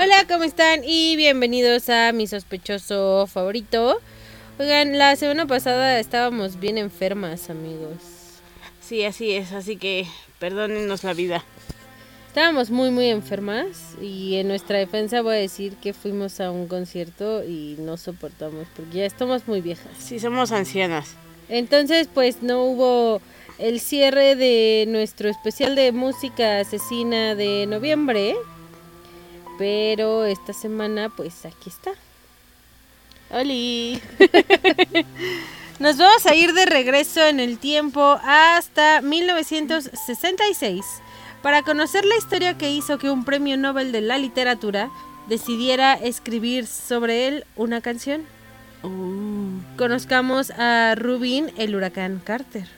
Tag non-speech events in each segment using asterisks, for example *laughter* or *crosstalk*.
Hola, ¿cómo están? Y bienvenidos a mi sospechoso favorito. Oigan, la semana pasada estábamos bien enfermas, amigos. Sí, así es, así que perdónennos la vida. Estábamos muy, muy enfermas y en nuestra defensa voy a decir que fuimos a un concierto y no soportamos porque ya estamos muy viejas. Sí, somos ancianas. Entonces, pues no hubo el cierre de nuestro especial de música asesina de noviembre. Pero esta semana, pues aquí está. ¡Holi! *laughs* Nos vamos a ir de regreso en el tiempo hasta 1966 para conocer la historia que hizo que un premio Nobel de la literatura decidiera escribir sobre él una canción. Uh. Conozcamos a Rubin el huracán Carter.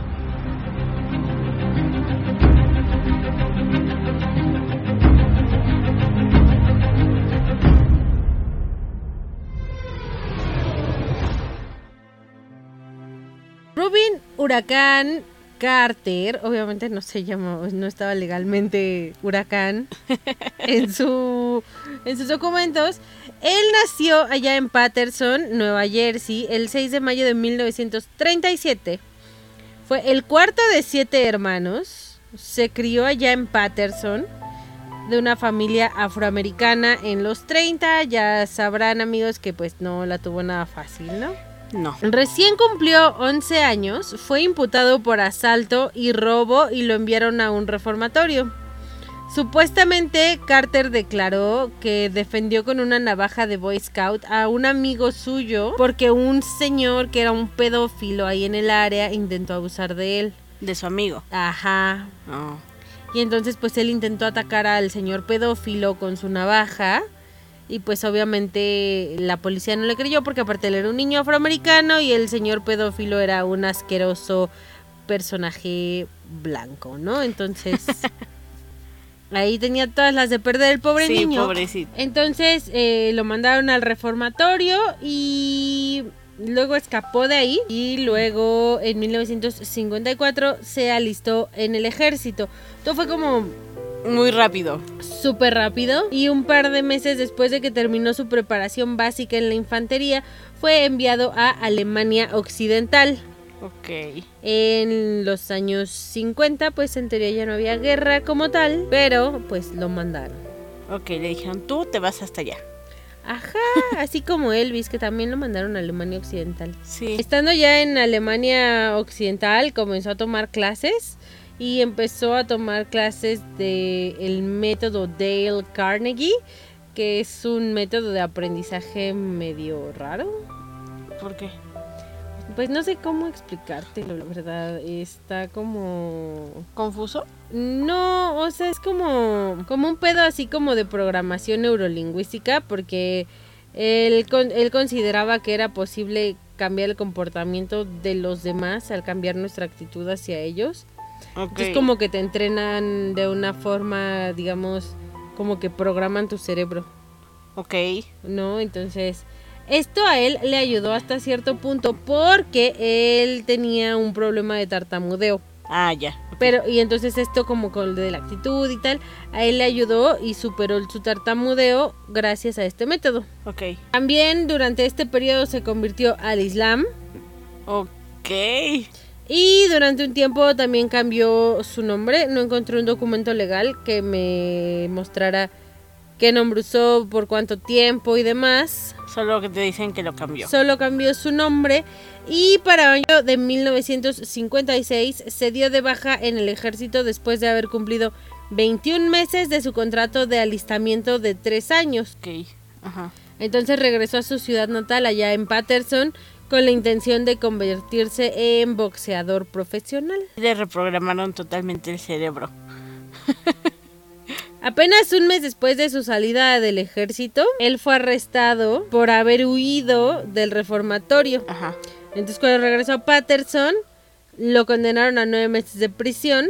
Huracán Carter, obviamente no se llamó, no estaba legalmente huracán en su en sus documentos. Él nació allá en Patterson, Nueva Jersey, el 6 de mayo de 1937. Fue el cuarto de siete hermanos. Se crió allá en Patterson de una familia afroamericana en los 30. Ya sabrán amigos que pues no la tuvo nada fácil, ¿no? No. Recién cumplió 11 años, fue imputado por asalto y robo y lo enviaron a un reformatorio. Supuestamente Carter declaró que defendió con una navaja de Boy Scout a un amigo suyo porque un señor que era un pedófilo ahí en el área intentó abusar de él. De su amigo. Ajá. Oh. Y entonces pues él intentó atacar al señor pedófilo con su navaja. Y pues obviamente la policía no le creyó porque aparte él era un niño afroamericano y el señor pedófilo era un asqueroso personaje blanco, ¿no? Entonces *laughs* ahí tenía todas las de perder el pobre sí, niño. pobrecito. Entonces eh, lo mandaron al reformatorio y luego escapó de ahí y luego en 1954 se alistó en el ejército. Todo fue como Muy rápido. súper rápido y un par de meses después de que terminó su preparación básica en la infantería fue enviado a Alemania Occidental. Ok. En los años 50 pues en teoría ya no había guerra como tal, pero pues lo mandaron. Ok, le dijeron, tú te vas hasta allá. Ajá, *laughs* así como Elvis que también lo mandaron a Alemania Occidental. Sí. Estando ya en Alemania Occidental comenzó a tomar clases y empezó a tomar clases de el método Dale Carnegie, que es un método de aprendizaje medio raro. ¿Por qué? Pues no sé cómo explicártelo, la verdad. Está como ¿Confuso? no, o sea, es como como un pedo así como de programación neurolingüística porque él él consideraba que era posible cambiar el comportamiento de los demás al cambiar nuestra actitud hacia ellos. Ok. Entonces como que te entrenan de una forma, digamos, como que programan tu cerebro, Ok. ¿no? Entonces, esto a él le ayudó hasta cierto punto porque él tenía un problema de tartamudeo. Ah, ya. Pero, y entonces esto como con lo de la actitud y tal, a él le ayudó y superó su tartamudeo gracias a este método. Ok. También durante este periodo se convirtió al Islam Ok. Y durante un tiempo también cambió su nombre. No encontré un documento legal que me mostrara qué nombre usó, por cuánto tiempo y demás. Solo que te dicen que lo cambió. Solo cambió su nombre y para año de 1956 se dio de baja en el ejército después de haber cumplido 21 meses de su contrato de alistamiento de 3 años. Ok. Ajá. Entonces regresó a su ciudad natal allá en Patterson con la intención de convertirse en boxeador profesional. Le reprogramaron totalmente el cerebro. *laughs* Apenas un mes después de su salida del ejército, él fue arrestado por haber huido del reformatorio. Ajá. Entonces cuando regresó a Patterson, lo condenaron a nueve meses de prisión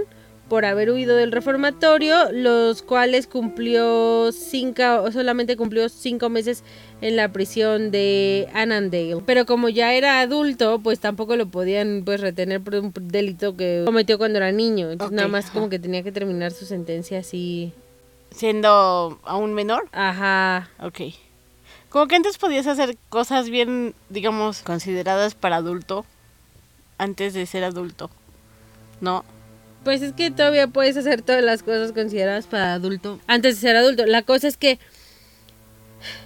por haber huido del reformatorio, los cuales cumplió cinco, solamente cumplió cinco meses en la prisión de Annandale. Pero como ya era adulto, pues tampoco lo podían pues retener por un delito que cometió cuando era niño. Entonces nada más como que tenía que terminar su sentencia así. Siendo aún menor. Ajá. Ok. Como que antes podías hacer cosas bien, digamos, consideradas para adulto antes de ser adulto. ¿No? Pues es que todavía puedes hacer todas las cosas consideradas para adulto antes de ser adulto. La cosa es que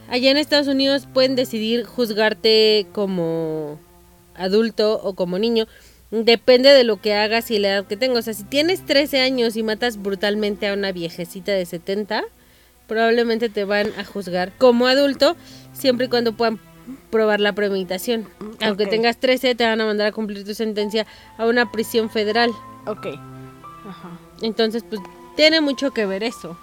allá en Estados Unidos pueden decidir juzgarte como adulto o como niño. Depende de lo que hagas y la edad que tengas. O sea, si tienes 13 años y matas brutalmente a una viejecita de 70, probablemente te van a juzgar como adulto siempre y cuando puedan probar la premeditación. Aunque tengas 13, te van a mandar a cumplir tu sentencia a una prisión federal. Ok. Ajá. Entonces, pues tiene mucho que ver eso.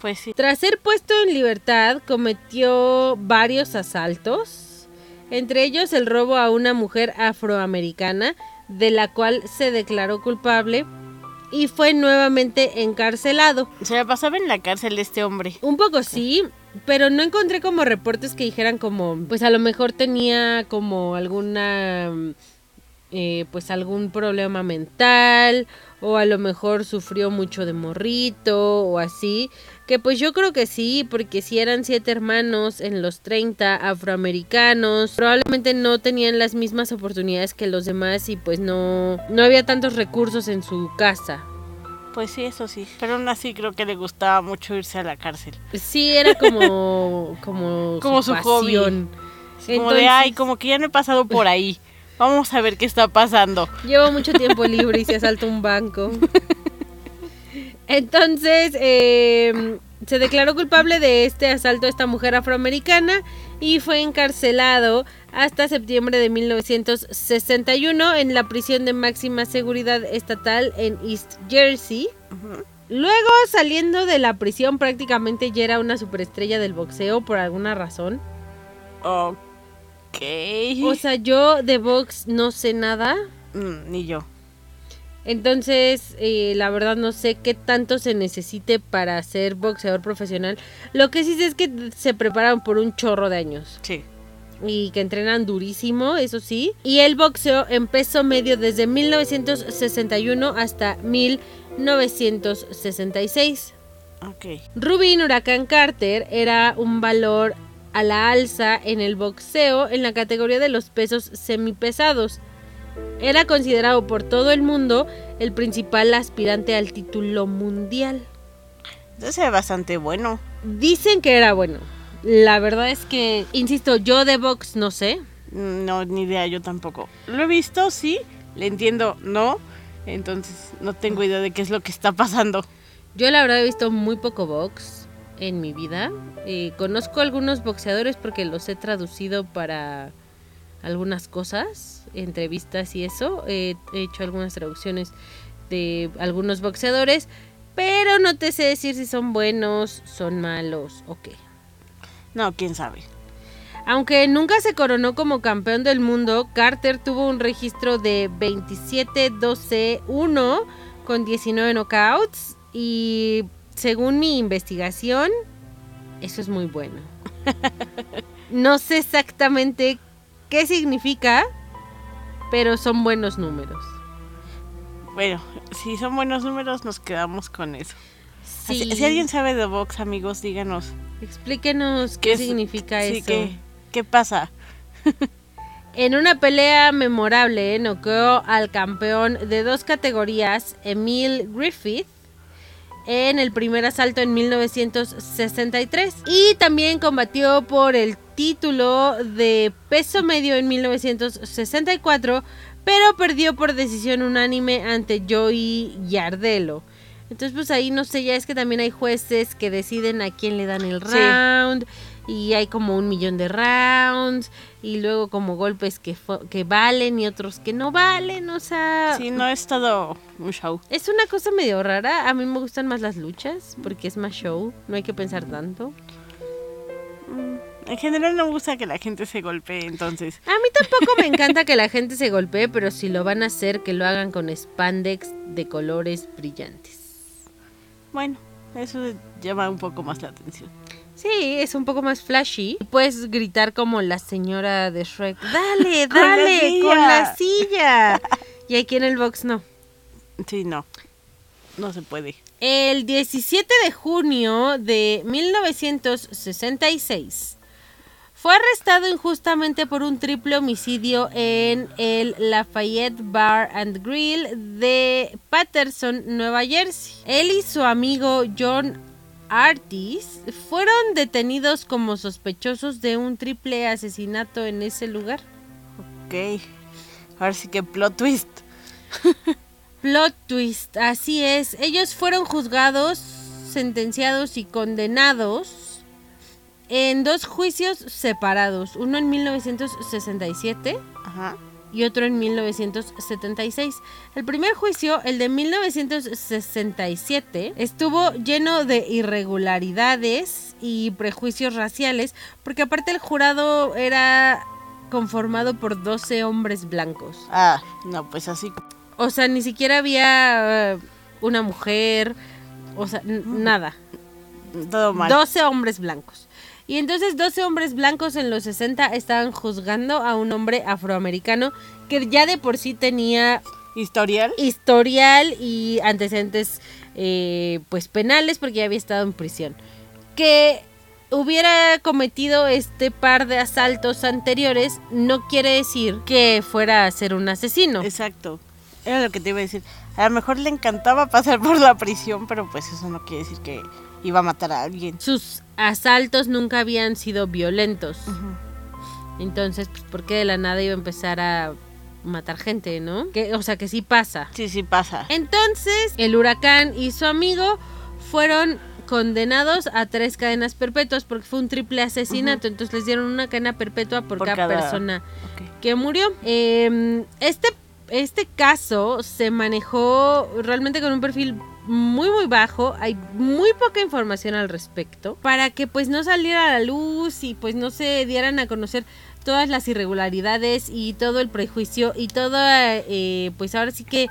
Pues sí. Tras ser puesto en libertad, cometió varios asaltos, entre ellos el robo a una mujer afroamericana, de la cual se declaró culpable y fue nuevamente encarcelado. Se la pasaba en la cárcel este hombre. Un poco sí, pero no encontré como reportes que dijeran como, pues a lo mejor tenía como alguna, eh, pues algún problema mental o a lo mejor sufrió mucho de morrito o así, que pues yo creo que sí, porque si eran siete hermanos en los 30 afroamericanos, probablemente no tenían las mismas oportunidades que los demás y pues no, no había tantos recursos en su casa. Pues sí, eso sí. Pero aún así creo que le gustaba mucho irse a la cárcel. Sí, era como, *laughs* como, Como su hobby. pasión. Como de, ay, como que ya no he pasado por ahí. Vamos a ver qué está pasando. *laughs* Llevo mucho tiempo libre y se asalta un banco. *laughs* Entonces, eh, se declaró culpable de este asalto a esta mujer afroamericana y fue encarcelado hasta septiembre de 1961 en la prisión de máxima seguridad estatal en East Jersey. Luego, saliendo de la prisión, prácticamente ya era una superestrella del boxeo por alguna razón. Ok. O sea, yo de box no sé nada. Mm, ni yo. Entonces, eh, la verdad no sé qué tanto se necesite para ser boxeador profesional. Lo que sí sé es que se preparan por un chorro de años Sí. y que entrenan durísimo, eso sí. Y el boxeo en peso medio desde 1961 hasta 1966. Ok. Rubin Huracán Carter era un valor a la alza en el boxeo en la categoría de los pesos semipesados. Era considerado por todo el mundo el principal aspirante al título mundial. Entonces es bastante bueno. Dicen que era bueno. La verdad es que, insisto, yo de box no sé. Mm, No, ni idea, yo tampoco. Lo he visto, sí. Le entiendo, no. Entonces no tengo idea de qué es lo que está pasando. Yo la verdad he visto muy poco box en mi vida. Eh, conozco algunos boxeadores porque los he traducido para algunas cosas, entrevistas y eso. Eh, he hecho algunas traducciones de algunos boxeadores, pero no te sé decir si son buenos, son malos o qué. No, quién sabe. Aunque nunca se coronó como campeón del mundo, Carter tuvo un registro de 27-12-1 con 19 knockouts y según mi investigación, eso es muy bueno. *laughs* No sé exactamente qué significa, pero son buenos números. Bueno, si son buenos números, nos quedamos con eso. Sí. Si, si alguien sabe de box, amigos, díganos. Explíquenos qué significa sí, eso. ¿qué, ¿Qué pasa? *laughs* En una pelea memorable, noqueó al campeón de dos categorías, Emil Griffith, en el primer asalto en 1963. Y también combatió por el título de peso medio en 1964, pero perdió por decisión unánime ante Joey Yardelo. Entonces, pues ahí no sé, ya es que también hay jueces que deciden a quién le dan el Sí. Y hay como un millón de rounds. Y luego como golpes que, que valen y otros que no valen. O sea, Sí, no es todo un show. es una cosa medio rara. A mí me gustan más las luchas porque es más show. No hay que pensar tanto. En general no me gusta que la gente se golpee, entonces. A mí tampoco me encanta que la gente se golpee, pero si lo van a hacer, que lo hagan con spandex de colores brillantes. Bueno, eso llama un poco más la atención. Sí, es un poco más flashy. Puedes gritar como la señora de Shrek. Dale, *laughs* dale, con la silla. Y aquí en el box no. Sí, no. No se puede. El 17 de junio de 1966 fue arrestado injustamente por un triple homicidio en el Lafayette Bar and Grill de Patterson, Nueva Jersey. Él y su amigo John Artis fueron detenidos como sospechosos de un triple asesinato en ese lugar. Ok. Ahora sí que plot twist. *laughs* Plot twist, así es. Ellos fueron juzgados, sentenciados y condenados en dos juicios separados. Uno en 1967 Ajá. Y otro en 1976. El primer juicio, el de 1967, estuvo lleno de irregularidades y prejuicios raciales, porque aparte el jurado era conformado por 12 hombres blancos. Ah, no, pues así. O sea, ni siquiera había eh, una mujer, o sea, n- nada. Todo mal. 12 hombres blancos. Y entonces 12 hombres blancos en los 60 estaban juzgando a un hombre afroamericano que ya de por sí tenía Historial. historial y antecedentes eh, pues penales porque ya había estado en prisión. Que hubiera cometido este par de asaltos anteriores no quiere decir que fuera a ser un asesino. Exacto. Era lo que te iba a decir. A lo mejor le encantaba pasar por la prisión, pero pues eso no quiere decir que iba a matar a alguien. Sus asaltos nunca habían sido violentos. Entonces, pues, ¿por qué de la nada iba a empezar a matar gente, no? Que, o sea, que sí pasa. Sí, sí pasa. Entonces, el huracán y su amigo fueron condenados a tres cadenas perpetuas porque fue un triple asesinato. Entonces les dieron una cadena perpetua por, Por cada, cada- persona que murió. Eh, este, este caso se manejó realmente con un perfil muy muy bajo, hay muy poca información al respecto, para que pues no saliera a la luz y pues no se dieran a conocer todas las irregularidades y todo el prejuicio y toda eh, pues ahora sí que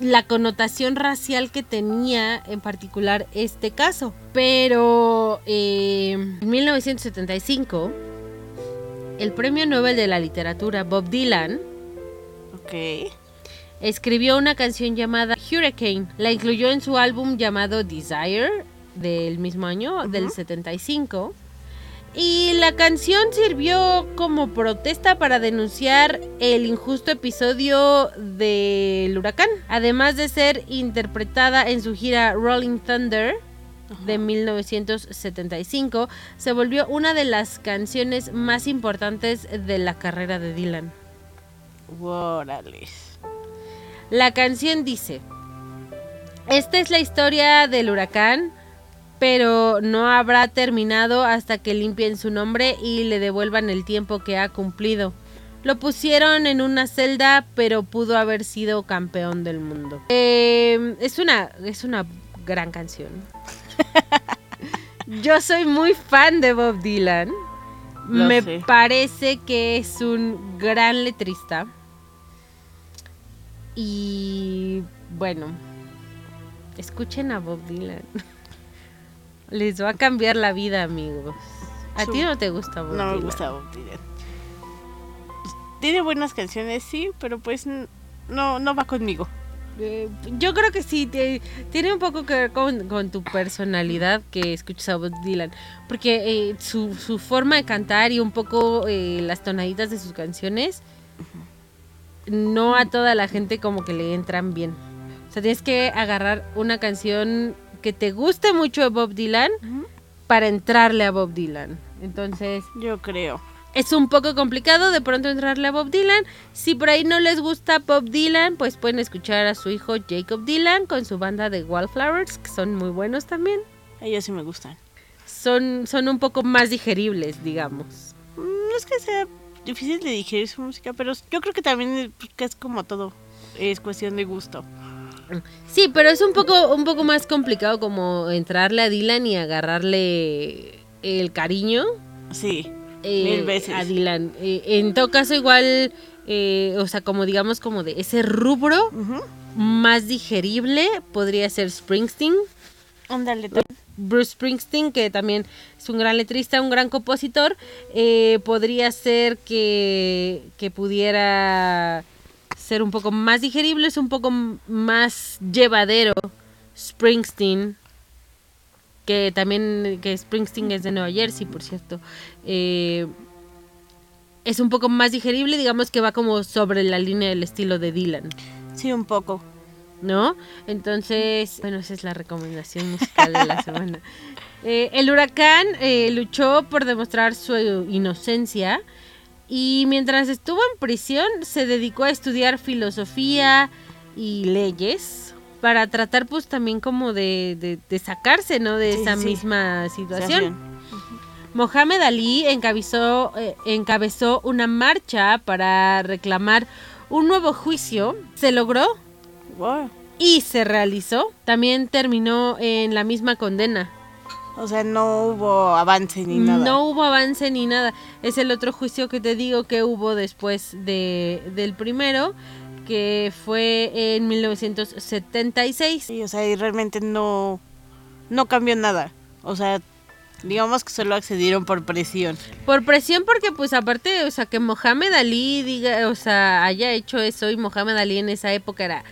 la connotación racial que tenía en particular este caso. Pero eh, en 1975 el premio Nobel de la literatura Bob Dylan Ok. Escribió una canción llamada Hurricane. La incluyó en su álbum llamado Desire del mismo año, del 75. Y la canción sirvió como protesta para denunciar el injusto episodio del huracán, además de ser interpretada en su gira Rolling Thunder de 1975, se volvió una de las canciones más importantes de la carrera de Dylan. La canción dice, esta es la historia del huracán, pero no habrá terminado hasta que limpien su nombre y le devuelvan el tiempo que ha cumplido. Lo pusieron en una celda, pero pudo haber sido campeón del mundo. Eh, es, una, es una gran canción. Yo soy muy fan de Bob Dylan. Lo Me sé. parece que es un gran letrista. Y bueno, escuchen a Bob Dylan. *laughs* Les va a cambiar la vida, amigos. ¿A ti no te gusta Bob No me Dylan? gusta Bob Dylan. Tiene buenas canciones, sí, pero pues no, no va conmigo. Eh, yo creo que sí, te- tiene un poco que ver con, con tu personalidad que escuchas a Bob Dylan. Porque eh, su, su forma de cantar y un poco eh, las tonaditas de sus canciones, no a toda la gente como que le entran bien. O sea, tienes que agarrar una canción que te guste mucho de Bob Dylan para entrarle a Bob Dylan. Entonces, Yo creo. es un poco complicado de pronto entrarle a Bob Dylan. Si por ahí no les gusta Bob Dylan, pues pueden escuchar a su hijo Jacob Dylan con su banda de Wildflowers, que son muy buenos también. Ellos sí me gustan. Son, son un poco más digeribles, digamos. Mm, No es que sea difícil de digerir su música, pero yo creo que también es- que es como todo. Es cuestión de gusto. Sí, pero es un poco, un poco más complicado como entrarle a Dylan y agarrarle el cariño. Sí, eh, mil veces. A Dylan. Eh, en todo caso, igual, eh, o sea, como digamos, como de ese rubro más digerible podría ser Springsteen. Ándale, Bruce Springsteen, que también es un gran letrista, un gran compositor, eh, podría ser que, que pudiera ser un poco más digerible, es un poco más llevadero Springsteen, que también, que Springsteen es de Nueva Jersey, por cierto. Eh, es un poco más digerible, digamos que va como sobre la línea del estilo de Dylan. Sí, un poco. ¿No? Entonces, bueno, esa es la recomendación musical de la semana. *laughs* Eh, el huracán eh, luchó por demostrar su inocencia y mientras estuvo en prisión se dedicó a estudiar filosofía y leyes para tratar pues también como de, de- de sacarse, ¿no? De Sí, esa sí. misma situación. Situación. Mohamed Ali encabezó, eh, encabezó una marcha para reclamar un nuevo juicio. Se logró Wow. y se realizó. También terminó en la misma condena. O sea, no hubo avance ni nada. No hubo avance ni nada. Es el otro juicio que te digo que hubo después de, del primero, que fue en 1976. Sí, o sea, y realmente no, no cambió nada. O sea, digamos que solo accedieron por presión. Por presión, porque pues aparte, o sea, que Mohamed Ali diga, o sea, haya hecho eso y Mohamed Ali en esa época era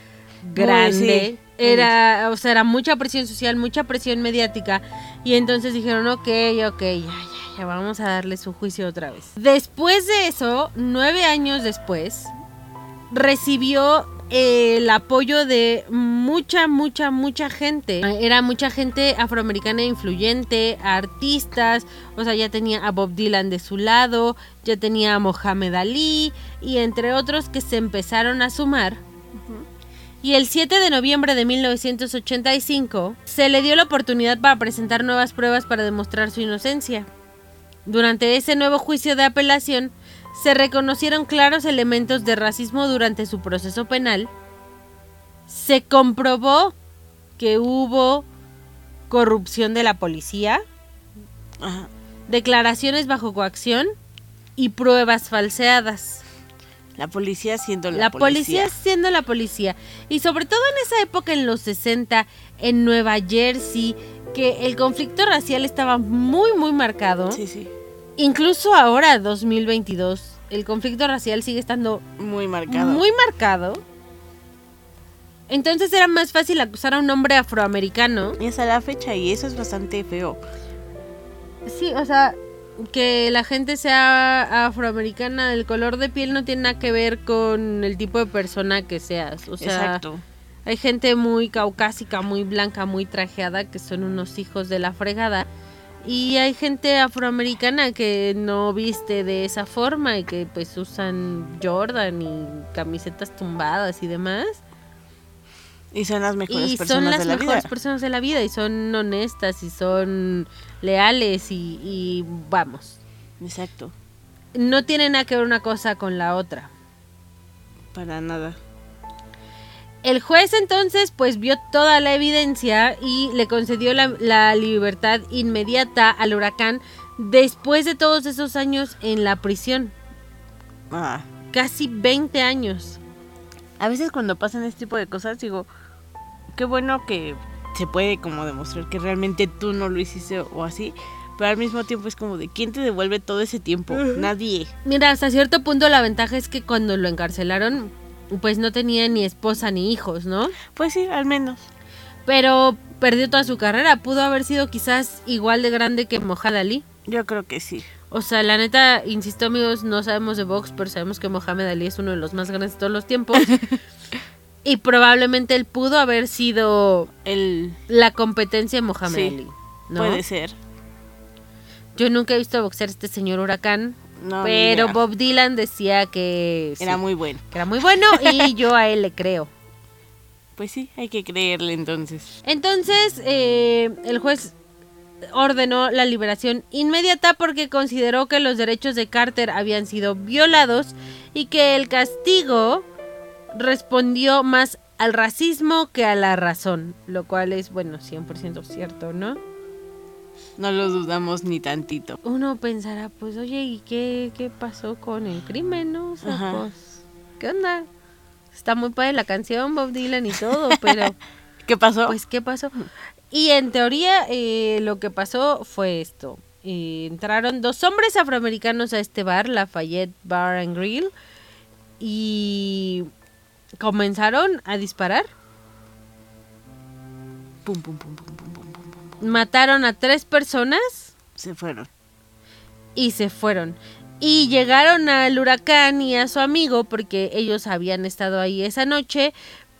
grande. sí. Era, o sea, era mucha presión social, mucha presión mediática. Y entonces dijeron, ok, ok, ya, ya, ya, vamos a darle su juicio otra vez. Después de eso, nueve años después, recibió eh, el apoyo de mucha, mucha, mucha gente. Era mucha gente afroamericana influyente, artistas, o sea, ya tenía a Bob Dylan de su lado, ya tenía a Mohamed Ali y entre otros que se empezaron a sumar. Y el 7 de noviembre de 1985 se le dio la oportunidad para presentar nuevas pruebas para demostrar su inocencia. Durante ese nuevo juicio de apelación, se reconocieron claros elementos de racismo durante su proceso penal. Se comprobó que hubo corrupción de la policía, declaraciones bajo coacción y pruebas falseadas. La policía siendo la, La, policía. siendo la policía. Y sobre todo en esa época, en los 60, en Nueva Jersey, que el conflicto racial estaba muy, muy marcado. Sí, sí. Incluso ahora, 2022, el conflicto racial sigue estando Muy marcado. muy marcado. Entonces era más fácil acusar a un hombre afroamericano. Y hasta la fecha, y eso es bastante feo. Sí, o sea, que la gente sea afroamericana, el color de piel no tiene nada que ver con el tipo de persona que seas. O sea, Exacto. hay gente muy caucásica, muy blanca, muy trajeada, que son unos hijos de la fregada. Y hay gente afroamericana que no viste de esa forma y que pues usan Jordan y camisetas tumbadas y demás. Y son las mejores y personas son las de la mejores vida. personas de la vida y son honestas y son leales y, y vamos. Exacto. No tiene nada que ver una cosa con la otra. Para nada. El juez entonces pues vio toda la evidencia y le concedió la, la libertad inmediata al huracán después de todos esos años en la prisión. Ah. Casi 20 años. A veces cuando pasan este tipo de cosas digo, qué bueno que se puede como demostrar que realmente tú no lo hiciste o así, pero al mismo tiempo es como de quién te devuelve todo ese tiempo, nadie. Mira, hasta cierto punto la ventaja es que cuando lo encarcelaron pues no tenía ni esposa ni hijos, ¿no? Pues sí, al menos. Pero perdió toda su carrera. Pudo haber sido quizás igual de grande que Mohamed Ali. Yo creo que sí. O sea, la neta, insisto amigos, no sabemos de box, pero sabemos que Mohamed Ali es uno de los más grandes de todos los tiempos. *laughs* y probablemente él pudo haber sido El la competencia de Mohamed Sí, Ali. ¿no? puede ser. Yo nunca he visto boxear a este señor huracán. No, pero. Bob Dylan decía que, era sí, muy bueno. que era muy bueno y *laughs* yo a él le creo. Pues sí, hay que creerle entonces. Entonces, eh, el juez ordenó la liberación inmediata porque consideró que los derechos de Carter habían sido violados y que el castigo respondió más al racismo que a la razón, lo cual es, bueno, 100% cierto, ¿no? No lo dudamos ni tantito. Uno pensará, pues, oye, ¿y qué, qué pasó con el crimen, no? O sea, Ajá. pues, ¿qué onda? Está muy padre la canción, Bob Dylan y todo, *laughs* pero... ¿Qué pasó? Pues, ¿qué pasó? Y en teoría eh, lo que pasó fue esto. Eh, entraron dos hombres afroamericanos a este bar, Lafayette Bar and Grill, y comenzaron a disparar. Pum, pum, pum, pum, pum, pum, pum, pum. Mataron a tres personas Se fueron. y se fueron. Y llegaron al huracán y a su amigo porque ellos habían estado ahí esa noche,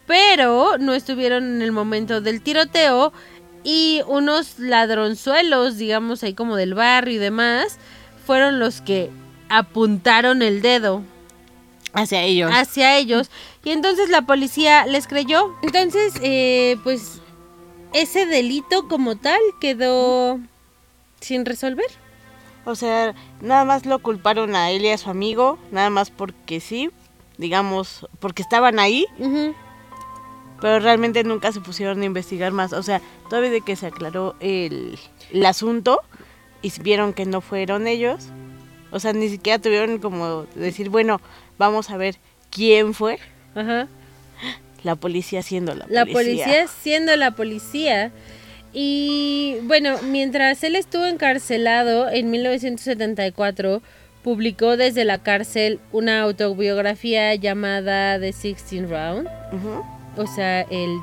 pero no estuvieron en el momento del tiroteo y unos ladronzuelos, digamos ahí como del barrio y demás, fueron los que apuntaron el dedo Hacia ellos. hacia ellos y entonces la policía les creyó. Entonces, eh, pues ese delito como tal quedó sin resolver. O sea, nada más lo culparon a él y a su amigo, nada más porque sí, digamos, porque estaban ahí, pero realmente nunca se pusieron a investigar más. O sea, todavía de que se aclaró el, el asunto y vieron que no fueron ellos, o sea, ni siquiera tuvieron como decir, bueno, vamos a ver quién fue. Ajá. La policía siendo la, La policía siendo la policía. Y bueno, mientras él estuvo encarcelado en 1974, publicó desde la cárcel una autobiografía llamada The Sixteen Round, o sea, el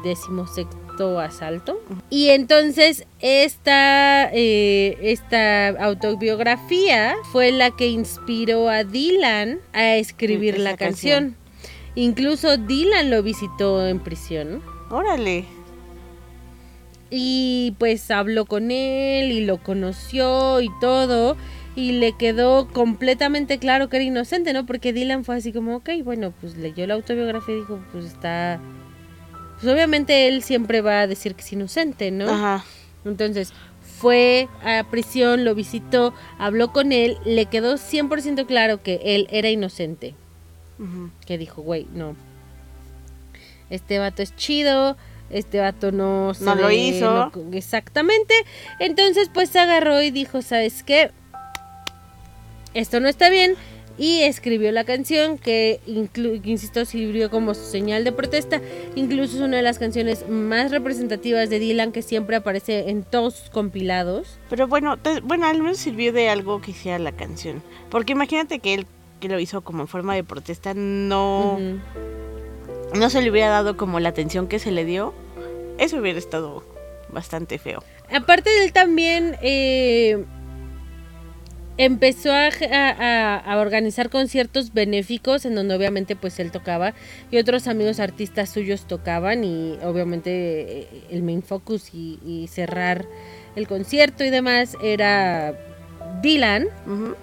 decimosexto asalto. Y entonces esta, eh, esta autobiografía fue la que inspiró a Dylan a escribir Esa la canción. Incluso Dylan lo visitó en prisión. Órale. Y pues habló con él y lo conoció y todo. Y le quedó completamente claro que era inocente, ¿no? Porque Dylan fue así como, ok, bueno, pues leyó la autobiografía y dijo, pues está... Pues obviamente él siempre va a decir que es inocente, ¿no? Ajá. Entonces fue a prisión, lo visitó, habló con él, le quedó 100% claro que él era inocente. Que dijo, güey, no. Este vato es chido, este vato no se No lo hizo. no- exactamente. Entonces, pues se agarró y dijo, ¿sabes qué? Esto no está bien. Y escribió la canción que, insisto, sirvió como su señal de protesta. Incluso es una de las canciones más representativas de Dylan que siempre aparece en todos sus compilados. Pero bueno, bueno, al menos sirvió de algo que hiciera la canción. Porque imagínate que él que lo hizo como en forma de protesta no, no se le hubiera dado como la atención que se le dio. Eso hubiera estado bastante feo. Aparte de él también eh, empezó a, a- a organizar conciertos benéficos en donde obviamente pues él tocaba y otros amigos artistas suyos tocaban y obviamente eh, el main focus y, y cerrar el concierto y demás era Dylan.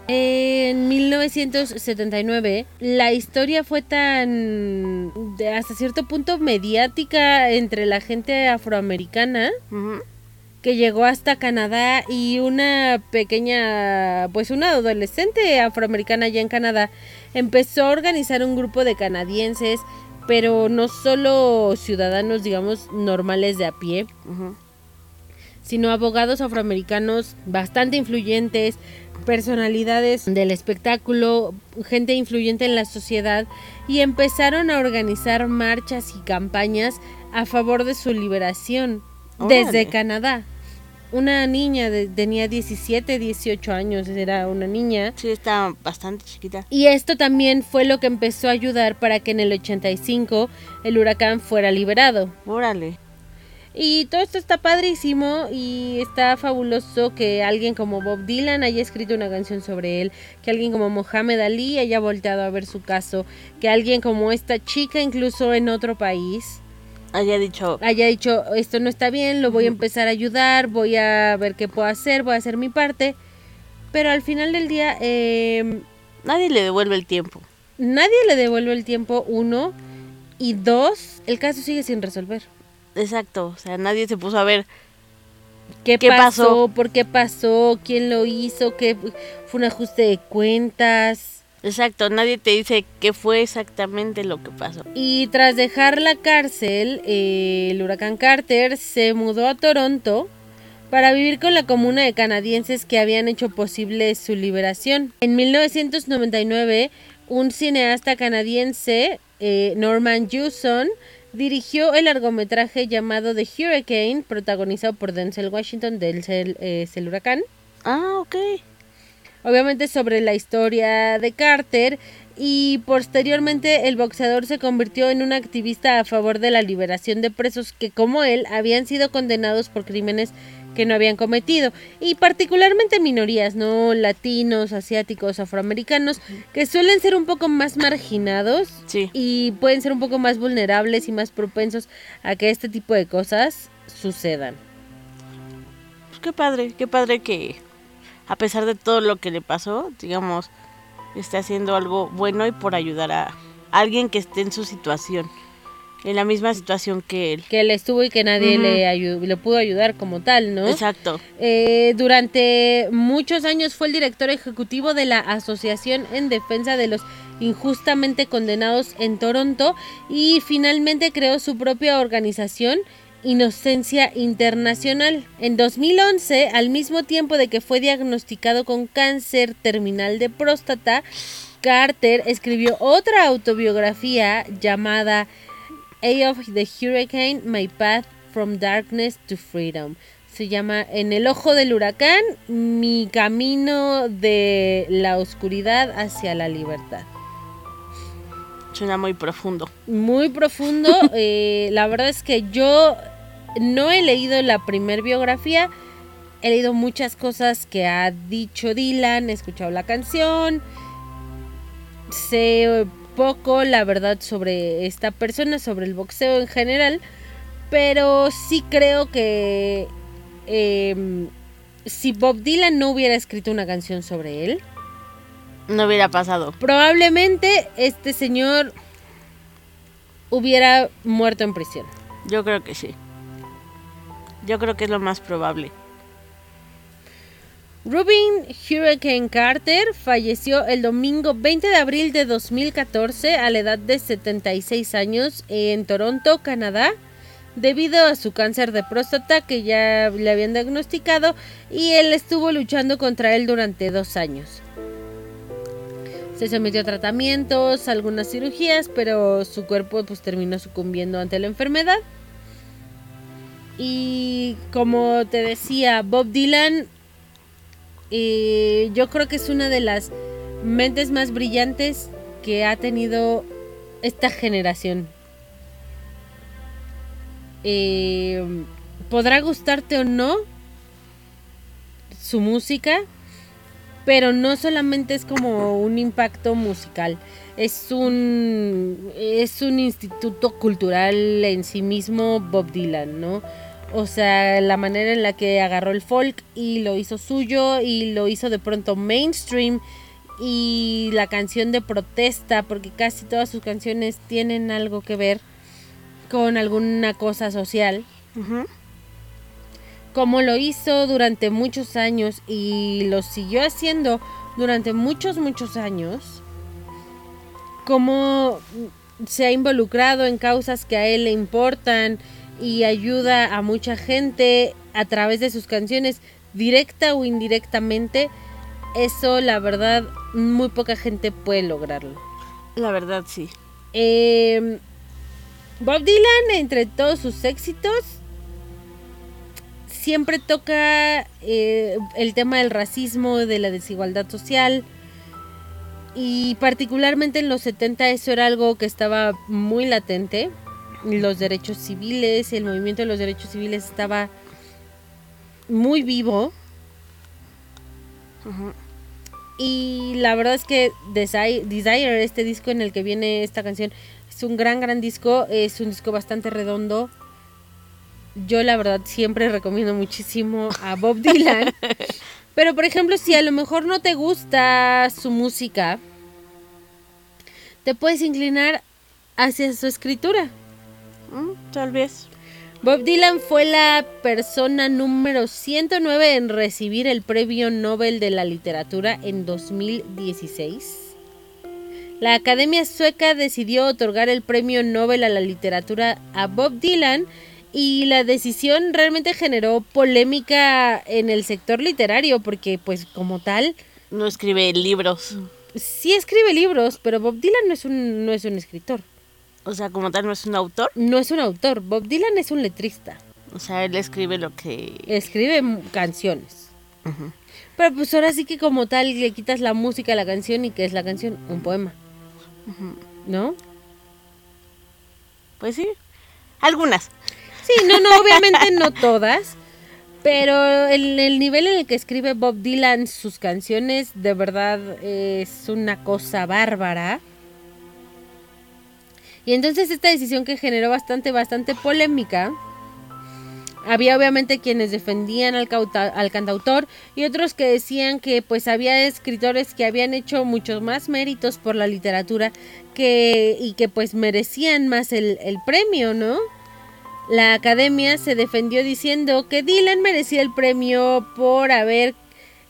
En 1979 la historia fue tan hasta cierto punto mediática entre la gente afroamericana. Que llegó hasta Canadá y una pequeña, pues una adolescente afroamericana allá en Canadá empezó a organizar un grupo de canadienses, pero no solo ciudadanos, digamos, normales de a pie, sino abogados afroamericanos bastante influyentes, personalidades del espectáculo, gente influyente en la sociedad y empezaron a organizar marchas y campañas a favor de su liberación desde. Canadá. Una niña de- tenía 17, 18 años, era una niña. Sí, está bastante chiquita. Y esto también fue lo que empezó a ayudar para que en el 85 el huracán fuera liberado. Órale. Y todo esto está padrísimo y está fabuloso que alguien como Bob Dylan haya escrito una canción sobre él, que alguien como Mohamed Ali haya volteado a ver su caso, que alguien como esta chica incluso en otro país Haya dicho, haya dicho esto no está bien, lo voy a empezar a ayudar, voy a ver qué puedo hacer, voy a hacer mi parte. Pero al final del día eh, nadie le devuelve el tiempo. nadie le devuelve el tiempo, uno, y dos, el caso sigue sin resolver. Exacto. O sea, nadie se puso a ver. ¿Qué, ¿Qué pasó? pasó? ¿Por qué pasó? ¿Quién lo hizo? ¿Qué fue un ajuste de cuentas? Exacto. Nadie te dice qué fue exactamente lo que pasó. Y tras dejar la cárcel, eh, el huracán Carter se mudó a Toronto para vivir con la comuna de canadienses que habían hecho posible su liberación. En 1999, un cineasta canadiense, eh, Norman Jewson, dirigió el largometraje llamado The Hurricane, protagonizado por Denzel Washington, Denzel es el huracán. Ah, ok. Obviamente sobre la historia de Carter y posteriormente el boxeador se convirtió en un activista a favor de la liberación de presos que como él habían sido condenados por crímenes que no habían cometido y particularmente minorías, no latinos, asiáticos, afroamericanos que suelen ser un poco más marginados Sí. y pueden ser un poco más vulnerables y más propensos a que este tipo de cosas sucedan. Pues qué padre, qué padre que a pesar de todo lo que le pasó, digamos, esté haciendo algo bueno y por ayudar a alguien que esté en su situación, en la misma situación que él. Que él estuvo y que nadie le, ayu- le pudo ayudar como tal, ¿no? Exacto. Eh, durante muchos años fue el director ejecutivo de la Asociación en Defensa de los Injustamente Condenados en Toronto y finalmente creó su propia organización Inocencia Internacional. En 2011, al mismo tiempo de que fue diagnosticado con cáncer terminal de próstata, Carter escribió otra autobiografía llamada A of the Hurricane, My Path from Darkness to Freedom. Se llama En el ojo del huracán, mi camino de la oscuridad hacia la libertad. Suena muy profundo. Muy profundo. *laughs* eh, la verdad es que yo no he leído la primer biografía. He leído muchas cosas que ha dicho Dylan, he escuchado la canción. Sé poco, la verdad, sobre esta persona, sobre el boxeo en general. Pero sí creo que em, si Bob Dylan no hubiera escrito una canción sobre él, No hubiera pasado. probablemente este señor hubiera muerto en prisión. Yo creo que sí. Yo creo que es lo más probable. Rubin Hurricane Carter falleció el domingo 20 de abril de 2014 a la edad de 76 años en Toronto, Canadá, debido a su cáncer de próstata que ya le habían diagnosticado y él estuvo luchando contra él durante dos años. Se sometió a tratamientos, algunas cirugías, pero su cuerpo pues terminó sucumbiendo ante la enfermedad. Y como te decía, Bob Dylan eh, yo creo que es una de las mentes más brillantes que ha tenido esta generación. Eh, podrá gustarte o no su música, pero no solamente es como un impacto musical, es un es un instituto cultural en sí mismo Bob Dylan, ¿no? O sea, la manera en la que agarró el folk y lo hizo suyo y lo hizo de pronto mainstream y la canción de protesta, porque casi todas sus canciones tienen algo que ver con alguna cosa social, Ujú. como lo hizo durante muchos años y lo siguió haciendo durante muchos, muchos años, como se ha involucrado en causas que a él le importan y ayuda a mucha gente a través de sus canciones, directa o indirectamente, eso la verdad muy poca gente puede lograrlo. La verdad, sí. Eh, Bob Dylan, entre todos sus éxitos, siempre toca eh, el tema del racismo, de la desigualdad social. Y particularmente en los 70 eso era algo que estaba muy latente. Los derechos civiles, el movimiento de los derechos civiles estaba muy vivo. Y la verdad es que Desi- Desire, este disco en el que viene esta canción, es un gran, gran disco. Es un disco bastante redondo. Yo la verdad siempre recomiendo muchísimo a Bob Dylan. *laughs* Pero por ejemplo, si a lo mejor no te gusta su música, te puedes inclinar hacia su escritura. Mm, tal vez. Bob Dylan fue la persona número 109 en recibir el Premio Nobel de la Literatura en 2016. La Academia Sueca decidió otorgar el Premio Nobel a la Literatura a Bob Dylan y la decisión realmente generó polémica en el sector literario porque pues como tal No escribe libros. sí escribe libros, pero Bob Dylan no es un, no es un escritor. O sea, como tal no es un autor. No es un autor, Bob Dylan es un letrista. O sea, él escribe lo que... Escribe canciones. Pero pues ahora sí que como tal le quitas la música a la canción y ¿qué es la canción? Un poema. ¿No? Pues sí. Algunas. Sí, no, no, obviamente no todas. Pero el, el nivel en el que escribe Bob Dylan sus canciones de verdad es una cosa bárbara. Y entonces esta decisión que generó bastante, bastante polémica. Había obviamente quienes defendían al, cantautor y otros que decían que pues había escritores que habían hecho muchos más méritos por la literatura que, y que pues merecían más el, el premio, ¿no? La academia se defendió diciendo que Dylan merecía el premio por haber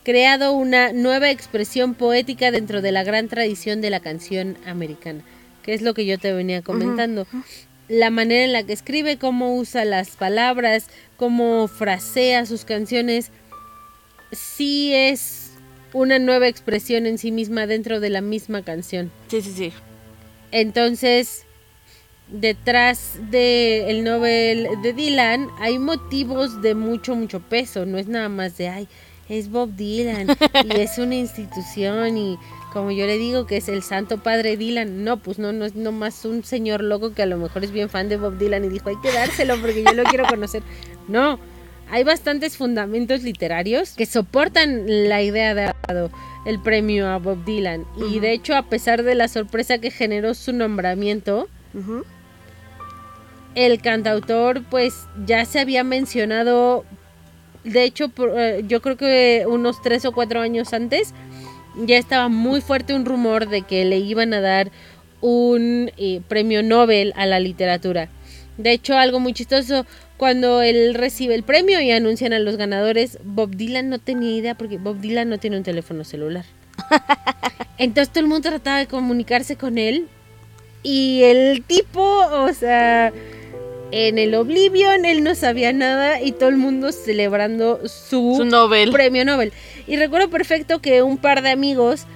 creado una nueva expresión poética dentro de la gran tradición de la canción americana, que es lo que yo te venía comentando. La manera en la que escribe, cómo usa las palabras, cómo frasea sus canciones, sí es una nueva expresión en sí misma dentro de la misma canción. Sí, sí, sí. Entonces, detrás del el Nobel de Dylan hay motivos de mucho, mucho peso. No es nada más de, ay, es Bob Dylan y es una institución y como yo le digo que es el santo padre Dylan. No, pues no, no es nomás un señor loco que a lo mejor es bien fan de Bob Dylan y dijo, hay que dárselo porque yo lo quiero conocer. *laughs* No, hay bastantes fundamentos literarios que soportan la idea de haber dado el premio a Bob Dylan. Y de hecho, a pesar de la sorpresa que generó su nombramiento, el cantautor pues ya se había mencionado, de hecho por- eh, yo creo que unos tres o cuatro años antes ya estaba muy fuerte un rumor de que le iban a dar un eh, premio Nobel a la literatura. De hecho, algo muy chistoso, cuando él recibe el premio y anuncian a los ganadores, Bob Dylan no tenía idea porque Bob Dylan no tiene un teléfono celular. *laughs* Entonces todo el mundo trataba de comunicarse con él y el tipo, o sea, en el Oblivion él no sabía nada y todo el mundo celebrando su, Su Nobel. premio Nobel. Y recuerdo perfecto que un par de amigos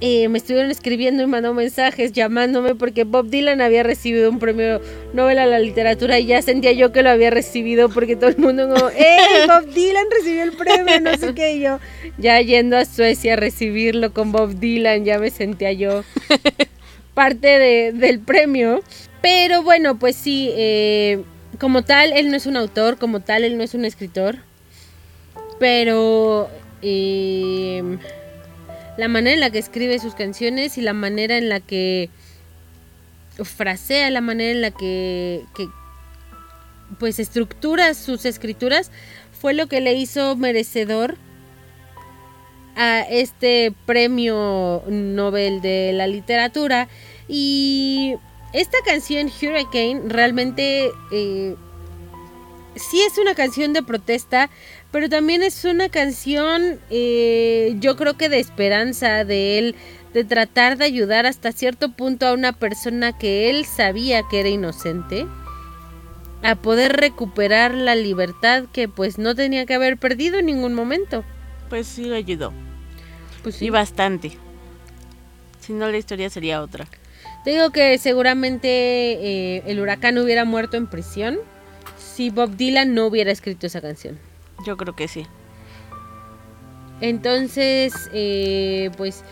eh, me estuvieron escribiendo y mandando mensajes llamándome porque Bob Dylan había recibido un premio Nobel a la literatura y ya sentía yo que lo había recibido porque todo el mundo como, ¡eh! Bob Dylan recibió el premio, no sé qué. Y yo ya yendo a Suecia a recibirlo con Bob Dylan, ya me sentía yo *laughs* parte de- del premio. Pero bueno, pues sí, eh, como tal, él no es un autor, como tal, él no es un escritor. Pero eh, la manera en la que escribe sus canciones y la manera en la que frasea, la manera en la que, que pues estructura sus escrituras fue lo que le hizo merecedor a este premio Nobel de la literatura y esta canción Hurricane realmente eh, sí es una canción de protesta pero también es una canción eh, yo creo que de esperanza de él de tratar de ayudar hasta cierto punto a una persona que él sabía que era inocente a poder recuperar la libertad que pues no tenía que haber perdido en ningún momento. Pues sí lo ayudó. Pues Y bastante. Si no, la historia sería otra. Te digo que seguramente eh, el huracán hubiera muerto en prisión si Bob Dylan no hubiera escrito esa canción. Yo creo que sí. Entonces, eh, pues,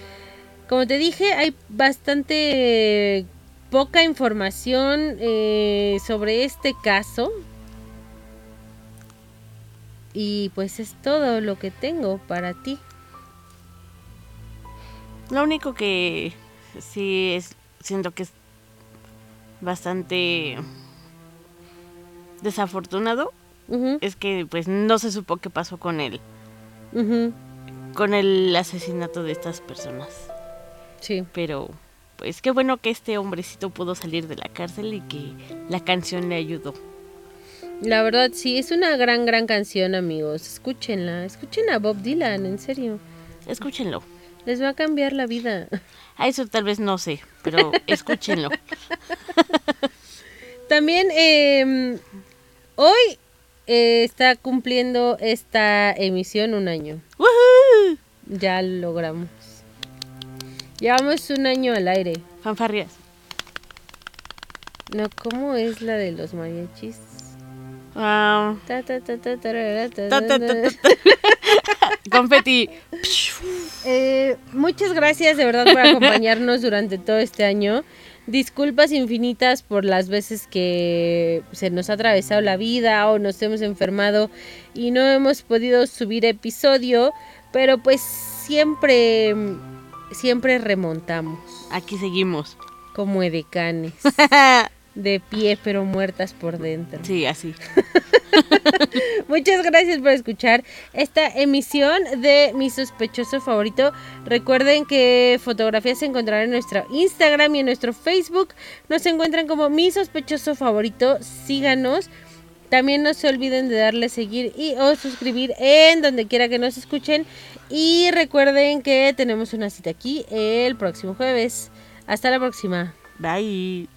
como te dije, hay bastante eh, poca información eh, sobre este caso. Y pues es todo lo que tengo para ti. Lo único que sí es, siento que es bastante desafortunado es que pues no se supo qué pasó con él, con el asesinato de estas personas. Sí. Pero pues qué bueno que este hombrecito pudo salir de la cárcel y que la canción le ayudó. La verdad, sí, es una gran, gran canción, amigos. Escúchenla. Escuchen a Bob Dylan, en serio. Escúchenlo. Les va a cambiar la vida. A eso tal vez no sé, pero *laughs* escúchenlo. También eh, hoy eh, está cumpliendo esta emisión un año. ¡Woohoo! Ya lo logramos. Llevamos un año al aire. Fanfarrias. No, ¿cómo es la de los mariachis? Ta, ta, ta, ta, tarara, ta, ta, ta, ta, ta. ta, ta. *laughs* Confeti. Eh, muchas gracias de verdad por acompañarnos durante todo este año. Disculpas infinitas por las veces que se nos ha atravesado la vida o nos hemos enfermado y no hemos podido subir episodio, pero pues siempre, siempre remontamos Aquí seguimos. como edecanes, *laughs* de pie pero muertas por dentro. Sí, así. *laughs* Muchas gracias por escuchar esta emisión de mi sospechoso favorito. Recuerden que fotografías se encontrarán en nuestro Instagram y en nuestro Facebook. Nos encuentran como mi sospechoso favorito. Síganos. También no se olviden de darle seguir y o suscribir en donde quiera que nos escuchen. Y recuerden que tenemos una cita aquí el próximo jueves. Hasta la próxima. Bye.